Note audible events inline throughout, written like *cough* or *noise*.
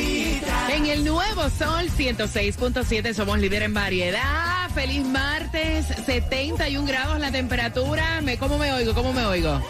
Gatita. En el nuevo Sol 106.7 somos líder en variedad. Feliz martes, 71 grados la temperatura. Me, ¿Cómo me oigo? ¿Cómo me oigo?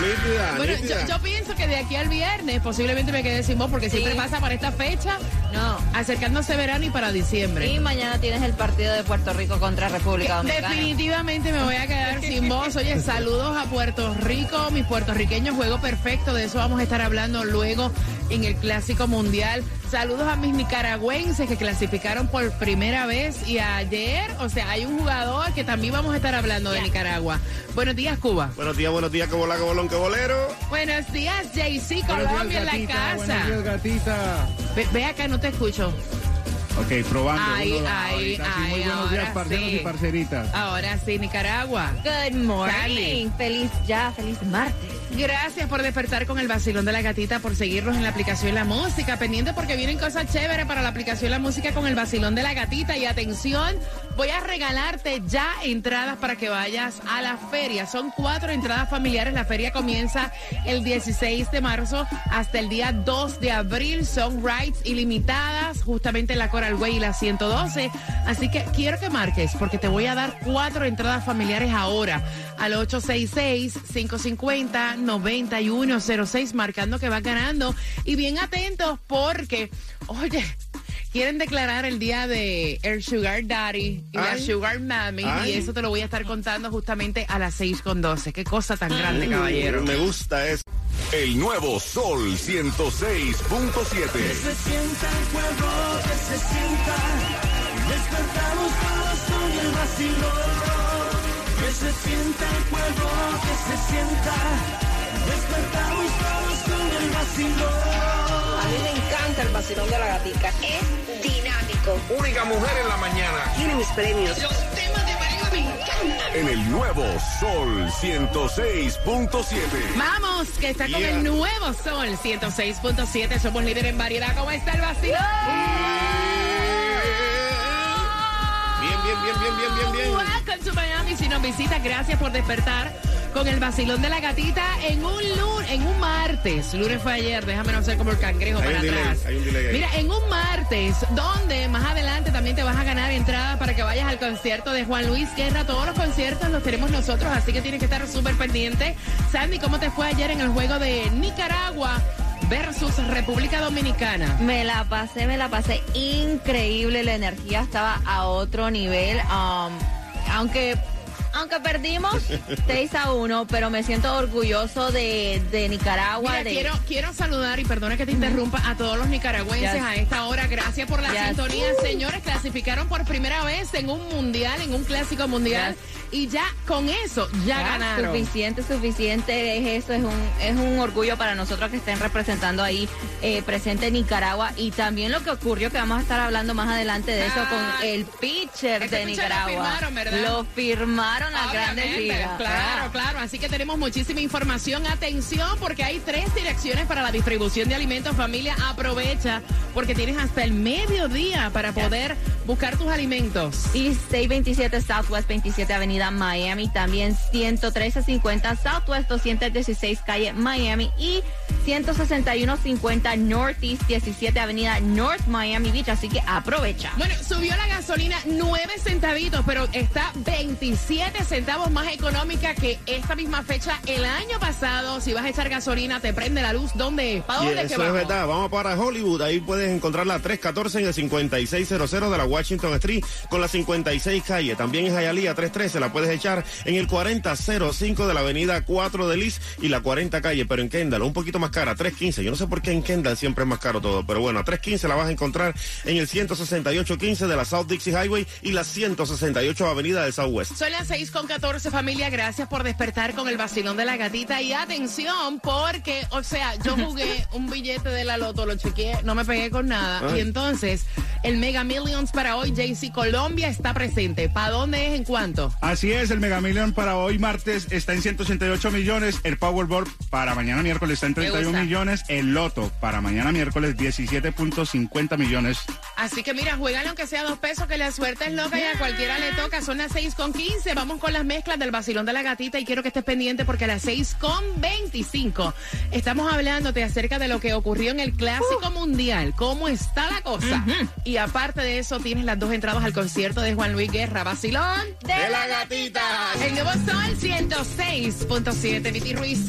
Nítida, Bueno, nítida. yo, yo pienso que de aquí al viernes posiblemente me quede sin voz porque siempre pasa para esta fecha, No. acercándose verano y para diciembre. Y mañana tienes el partido de Puerto Rico contra República Dominicana. Definitivamente me voy a quedar sin voz. Oye, *laughs* saludos a Puerto Rico, mis puertorriqueños, juego perfecto. De eso vamos a estar hablando luego en el Clásico Mundial. Saludos a mis nicaragüenses que clasificaron por primera vez y ayer, o sea, hay un jugador que también vamos a estar hablando de Nicaragua. Buenos días, Cuba. Buenos días, buenos días, que bola, que bolón, que bolero. Buenos días, JC Colombia en la casa. Buenos días, gatita. Ve, ve acá, no te escucho. Ok, probando. Ahí, uno, ahí, ahorita sí. ahí, Muy buenos días, parceros sí. y parceritas. Ahora sí, Nicaragua. Good morning. Feliz ya, feliz martes. Gracias por despertar con el vacilón de la gatita, por seguirnos en la aplicación La Música. Pendiente porque vienen cosas chéveres para la aplicación La Música con el vacilón de la gatita. Y atención, voy a regalarte ya entradas para que vayas a la feria. Son cuatro entradas familiares. La feria comienza el 16 de marzo hasta el día 2 de abril. Son rides ilimitadas, justamente en la Coral Way y la 112. Así que quiero que marques porque te voy a dar cuatro entradas familiares ahora al 866-550-9106, marcando que vas ganando. Y bien atentos porque, oye, quieren declarar el día de el Sugar Daddy y la Ay. Sugar Mami. Ay. Y eso te lo voy a estar contando justamente a las 6 con 12. Qué cosa tan grande, caballero. Me gusta eso. El nuevo Sol 106.7. Se sienta el cuerpo, que se sienta. Despertamos todos con el vacilón. Que se sienta el cuerpo, que se sienta. Despertamos todos con el vacilón. A mí me encanta el vacilón de la gatica. Es dinámico. Única mujer en la mañana. Tiene mis premios. En el nuevo Sol 106.7. Vamos, que está con Yeah. el nuevo Sol 106.7. Somos líder en variedad. ¿Cómo está el vacío? Bien, bien, bien, bien, bien, bien. Welcome to Miami. Si nos visitas, gracias por despertar con el vacilón de la gatita en un lunes, en un martes. Lunes fue ayer, déjame no ser como el cangrejo Hay para un delay, atrás. hay un delay ahí. Mira, en un martes, donde más adelante también te vas a ganar entrada para que vayas al concierto de Juan Luis Guerra. Todos los conciertos los tenemos nosotros, así que tienes que estar súper pendiente. Sandy, ¿cómo te fue ayer en el juego de Nicaragua versus República Dominicana? Me la pasé, me la pasé increíble. La energía estaba a otro nivel. Um, aunque, aunque perdimos 6 a 1, pero me siento orgulloso de, de Nicaragua. Mira, de, quiero, quiero saludar y perdona que te interrumpa a todos los nicaragüenses Yes. a esta hora. Gracias por la Yes. sintonía. Señores, clasificaron por primera vez en un mundial, en un clásico mundial. Y ya con eso, ya, Ya, ganaron. Suficiente, suficiente es eso, es un, es un orgullo para nosotros que estén representando ahí eh, presente Nicaragua y también lo que ocurrió, que vamos a estar hablando más adelante de eso Ah, con el pitcher de pitcher lo Nicaragua. firmaron, ¿verdad? Lo firmaron las grandes ligas. Claro, claro. Así que tenemos muchísima información. Atención, porque hay tres direcciones para la distribución de alimentos. Familia, aprovecha, porque tienes hasta el mediodía para poder buscar tus alimentos. Y 627 Southwest 27 Avenida Miami, también 11350 Southwest 216 Calle Miami y 161.50 Northeast 17 Avenida North Miami Beach, así que aprovecha. Bueno, subió la gasolina 9 centavitos, pero está 27 centavos más económica que esta misma fecha el año pasado. Si vas a echar gasolina, te prende la luz. ¿Dónde? ¿Para Y dónde es que eso es verdad. Vamos para Hollywood. Ahí puedes encontrar la 314 en el 5600 de la Washington Street con la 56 calle. También en Hialeah 313 la puedes echar en el 4005 de la avenida 4 de Liz y la 40 calle. Pero en Kendall, un poquito más cara, 315. Yo no sé por qué en Kendall siempre es más caro todo. Pero bueno, a 315 la vas a encontrar en el 16815 de la South Dixie Highway y la 168 avenida del Southwest. Son las 6 con 14 familia, gracias por despertar con el vacilón de la gatita y atención porque, o sea, yo *laughs* jugué un billete de la loto, lo chequeé, no me pegué con nada Ay. y entonces el Mega Millions para hoy, JC Colombia está presente. ¿Para dónde es en cuánto? Así es, el Mega Million para hoy martes está en 188 millones, el Powerball para mañana miércoles está en 31 gusta. millones, el Loto para mañana miércoles 17.50 millones. Así que mira, juegan aunque sea dos pesos, que la suerte es loca y a cualquiera le toca. Son las 6 con 15. Vamos con las mezclas del vacilón de la gatita y quiero que estés pendiente porque a las 6 con 25 estamos hablándote acerca de lo que ocurrió en el Clásico Mundial. ¿Cómo está la cosa? Y aparte de eso, tienes las dos entradas al concierto de Juan Luis Guerra. Vacilón De la gatita. el nuevo Sol 106.7, Viti Ruiz.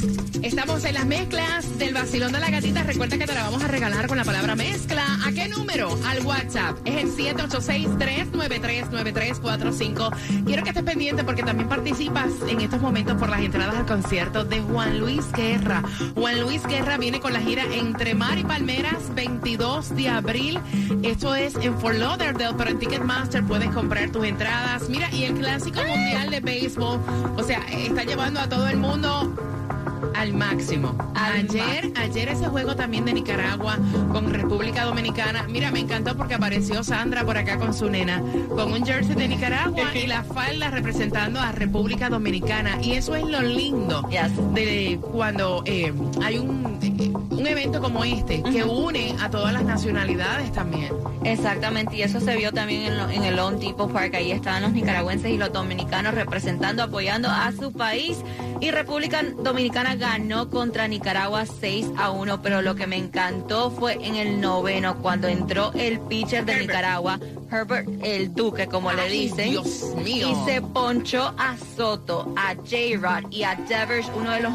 Estamos en las mezclas del vacilón de la gatita. Recuerda que te la vamos a regalar con la palabra mezcla. ¿A qué número? Al WhatsApp. Es el 786-393-9345. Quiero que estés pendiente porque también participas en estos momentos por las entradas al concierto de Juan Luis Guerra. Juan Luis Guerra viene con la gira Entre Mar y Palmeras, 22 de abril. Esto es en Fort Lauderdale, pero en Ticketmaster puedes comprar tus entradas. Mira, y el Clásico Mundial de Béisbol, o sea, está llevando a todo el mundo al máximo. Ayer, ayer ese juego también de Nicaragua con República Dominicana. Mira, me encantó porque apareció Sandra por acá con su nena, con un jersey de Nicaragua *laughs* y la falda representando a República Dominicana. Y eso es lo lindo Yes. de cuando eh, hay un, un evento como este que une a todas las nacionalidades también. Exactamente, y eso se vio también en, lo- en el Lone Depot Park. Ahí estaban los nicaragüenses y los dominicanos representando, apoyando a su país. Y República Dominicana ganó contra Nicaragua 6 a 1, pero lo que me encantó fue en el noveno, cuando entró el pitcher de. Nicaragua, Herbert el Duque, como le dicen. Dios mío. Y se ponchó a Soto, a J-Rod y a Devers, uno de los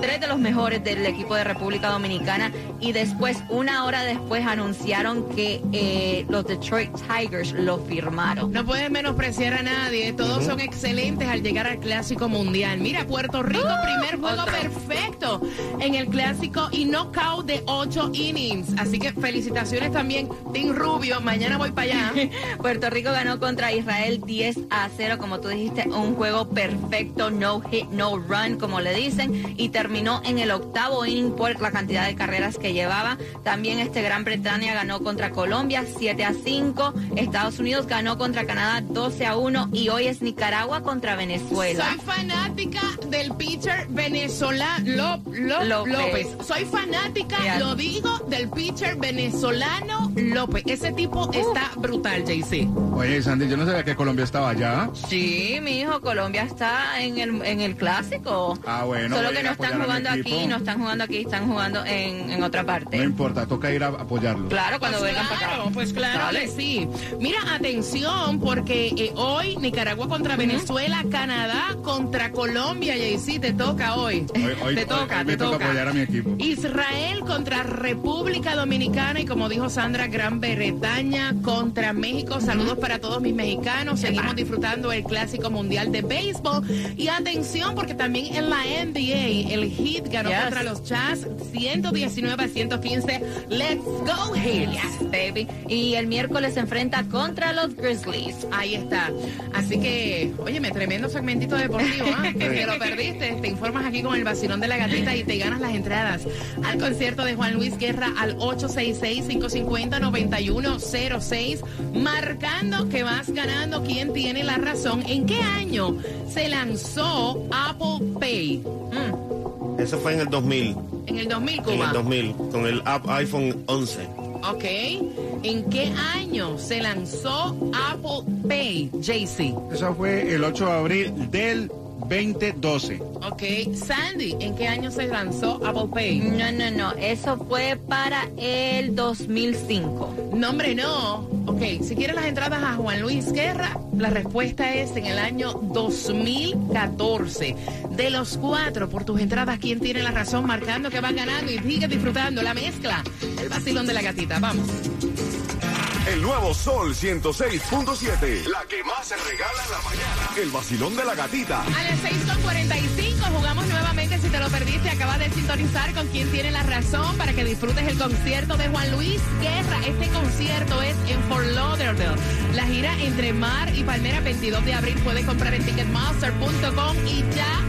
tres de los mejores del equipo de República Dominicana. Y después, una hora después, anunciaron que eh, los Detroit Tigers lo firmaron. No puedes menospreciar a nadie, todos son excelentes al llegar al Clásico Mundial. Mira, Puerto Rico, primer juego otro. perfecto en el Clásico y knockout de 8 innings. Así que felicitaciones también, Team Rubio, mañana voy para allá. *laughs* Puerto Rico ganó contra Israel 10 a 0, como tú dijiste, un juego perfecto, no hit, no run, como le dicen, y terminó en el octavo inning por la cantidad de carreras que llevaba. También este Gran Bretaña ganó contra Colombia 7 a 5, Estados Unidos ganó contra Canadá 12 a 1 y hoy es Nicaragua contra Venezuela. Soy fanática del pitcher venezolano López. López. Soy fanática, Yeah. lo digo, del pitcher venezolano López. Ese tipo está brutal, JC. Oye, Sandy, yo no sabía que Colombia estaba allá. Sí, mi hijo, Colombia está en el, en el clásico. Ah, bueno, Solo que no están jugando aquí, no están jugando aquí, están jugando en, en otra parte. No importa, toca ir a apoyarlo. Claro, cuando Pues vengan para claro, acá. pues claro Dale. que sí. Mira, atención, porque eh, hoy Nicaragua contra Venezuela, Canadá contra Colombia, JC, te toca hoy. Hoy- hoy- te toca, hoy te toca toca. Apoyar a mi equipo. Israel contra República Dominicana y como dijo Sandra, Gran Bretaña contra México. Saludos para todos mis mexicanos. Seguimos disfrutando el Clásico Mundial de Béisbol. Y atención, porque también en la NBA el Heat ganó Yes. contra los Jazz 119 a 115. Let's go Heat. Yes, baby. Y el miércoles se enfrenta contra los Grizzlies. Ahí está. Así que, óyeme, tremendo segmentito deportivo, ¿ah? *laughs* Que te lo perdiste. Te informas aquí con el vacilón de la gatita y te ganas las entradas al concierto de Juan Luis Guerra al 866-550-9106, marcando que vas ganando quién tiene la razón. ¿En qué año se lanzó Apple Pay? Mm, Eso fue en el 2000. en el 2000, En Cuba. el 2000, con el app iPhone 11. Ok. ¿En qué año se lanzó Apple Pay, JC? Eso fue el 8 de abril del 2012. Ok, Sandy, ¿en qué año se lanzó Apple Pay? No, no, no. Eso fue para el 2005. No, hombre, no. Ok, si quieres las entradas a Juan Luis Guerra, la respuesta es en el año 2014. De los cuatro, por tus entradas, ¿quién tiene la razón? Marcando que van ganando y sigue disfrutando la mezcla. El vacilón de la gatita. Vamos. El nuevo Sol 106.7. La que más se regala en la mañana. El vacilón de la gatita. A las 6.45 jugamos nuevamente. Si te lo perdiste, acabas de sintonizar con quien tiene la razón para que disfrutes el concierto de Juan Luis Guerra. Este concierto es en Fort Lauderdale. La gira entre Mar y Palmera, 22 de abril. Puedes comprar en ticketmaster.com y ya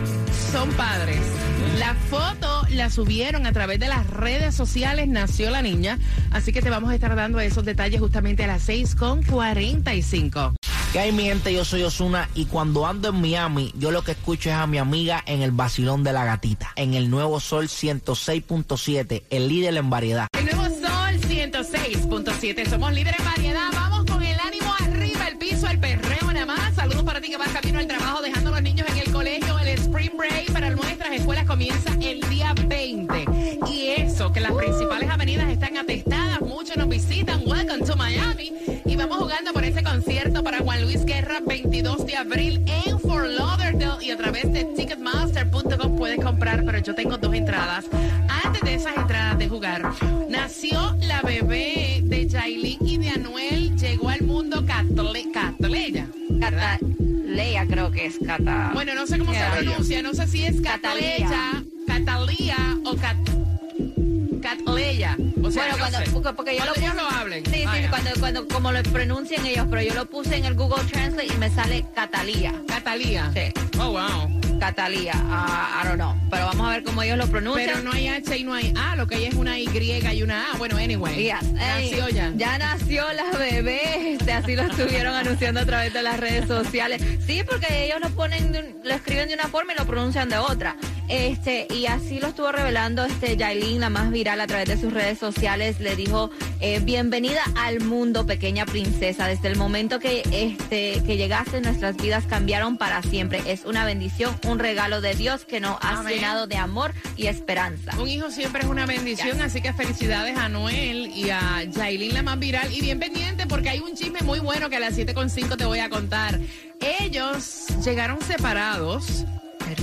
son padres. La foto la subieron a través de las redes sociales, nació la niña, así que te vamos a estar dando esos detalles justamente a las 6.45. ¿Qué hay mi gente? Yo soy Osuna y cuando ando en Miami, yo lo que escucho es a mi amiga en el vacilón de la gatita, en el nuevo Sol 106.7, el líder en variedad. El nuevo Sol 106.7, somos líderes en variedad, vamos con el ánimo arriba, el piso, el perreo nada más. Saludos para ti que vas camino al trabajo, dejando a los niños en el comienza el día 20. Y eso, que las principales avenidas están atestadas, muchos nos visitan, welcome to Miami. Y vamos jugando por este concierto para Juan Luis Guerra, 22 de abril en Fort Lauderdale. Y a través de Ticketmaster.com puedes comprar, pero yo tengo dos entradas. Antes de esas entradas de jugar, nació la bebé de Jailin y de Anuel. Es Cata. Bueno, no sé cómo se pronuncia, no sé si es. Cataleya, Catalía o Cat, Catleya. O sea, bueno, no cuando, sé. porque, porque yo Cuando lo puse, ellos lo hablen. Sí, sí, Vaya. cuando, cuando, como lo pronuncian ellos, pero yo lo puse en el Google Translate y me sale Catalía. Catalía. Sí. Oh, wow. Catalía, ah, I don't know. Pero vamos a ver cómo ellos lo pronuncian. Pero no hay H y no hay A, lo que hay es una Y y una A. Bueno, anyway. Yes. Nació ya. Ya nació la bebé. Este, así lo estuvieron *laughs* anunciando a través de las redes sociales. Sí, porque ellos lo ponen, lo escriben de una forma y lo pronuncian de otra. Este, y así lo estuvo revelando este Yailin, la más viral a través de sus redes sociales. Le dijo, eh, bienvenida al mundo, pequeña princesa. Desde el momento que este, que llegaste, nuestras vidas cambiaron para siempre. Es una bendición, un regalo de Dios que nos ha llenado de amor y esperanza. Un hijo siempre es una bendición, así que felicidades a Noel y a Jailin, la más viral. Y bien pendiente porque hay un chisme muy bueno que a las 7.5 te voy a contar. Ellos llegaron separados.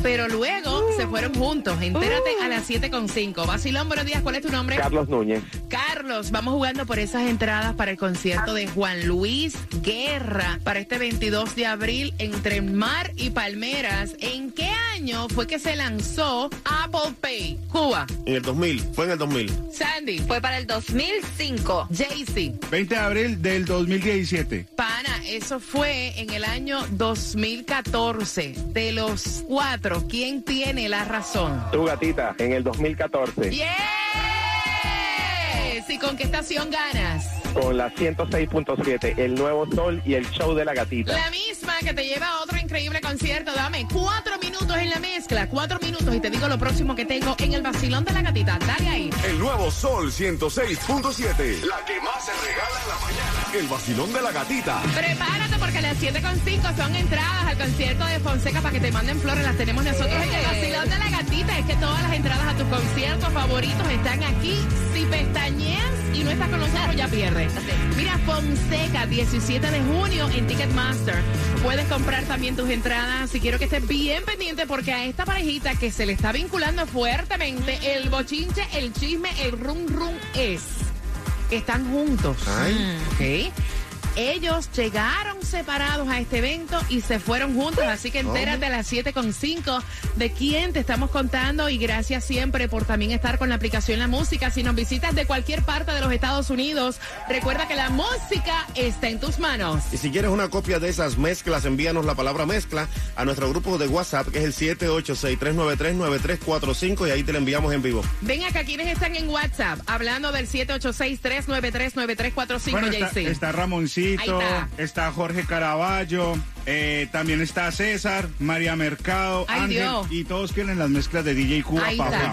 Pero luego se fueron juntos. Entérate a las 7.5. Basilón, buenos días. ¿Cuál es tu nombre? Carlos Núñez. Carlos, vamos jugando por esas entradas para el concierto de Juan Luis Guerra para este 22 de abril entre Mar y Palmeras. ¿En qué año fue que se lanzó Apple Pay? Cuba. En el 2000, fue en el 2000. Sandy. Fue para el 2005. Jaycee. 20 de abril del 2017. Pana, eso fue en el año 2014. De los cuatro, ¿quién tiene la razón? Tu gatita, en el 2014, ¡Yes! ¿Y con qué estación ganas? con la 106.7, El Nuevo Sol y el Show de la Gatita. La misma que te lleva a otro increíble concierto. Dame cuatro minutos en la mezcla, cuatro minutos y te digo lo próximo que tengo en el vacilón de la gatita. Dale ahí. El nuevo Sol 106.7. La que más se regala. El vacilón de la gatita. Prepárate porque las 7.5 son entradas al concierto de Fonseca para que te manden flores. Las tenemos nosotros en el vacilón de la gatita. Es que todas las entradas a tus conciertos favoritos están aquí. Si pestañeas y no estás con nosotros, ya pierdes. Mira, Fonseca, 17 de junio en Ticketmaster. Puedes comprar también tus entradas. Si quiero que estés bien pendiente porque a esta parejita que se le está vinculando fuertemente, el bochinche, el chisme, el rum rum es están juntos. Ellos llegaron separados a este evento y se fueron juntos, así que entérate a las 7.5 de quién te estamos contando y gracias siempre por también estar con la aplicación La Música. Si nos visitas de cualquier parte de los Estados Unidos, recuerda que la música está en tus manos. Y si quieres una copia de esas mezclas, envíanos la palabra mezcla a nuestro grupo de WhatsApp, que es el 786-393-9345 y ahí te la enviamos en vivo. Ven acá, quienes están en WhatsApp? Hablando del 786-393-9345, Bueno, está, JC. está Ramoncito, Está. está. Jorge Caraballo, eh, también está César, María Mercado, Ay, Ángel, Dios. y todos quieren las mezclas de DJ Cuba Ahí está.